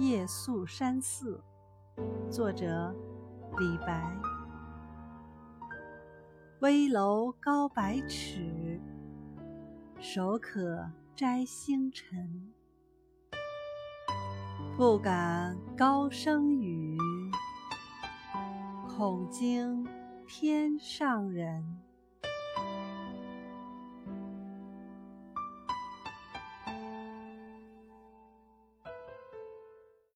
夜宿山寺作者李白。危楼高百尺手可摘星辰。不敢高声语恐惊天上人。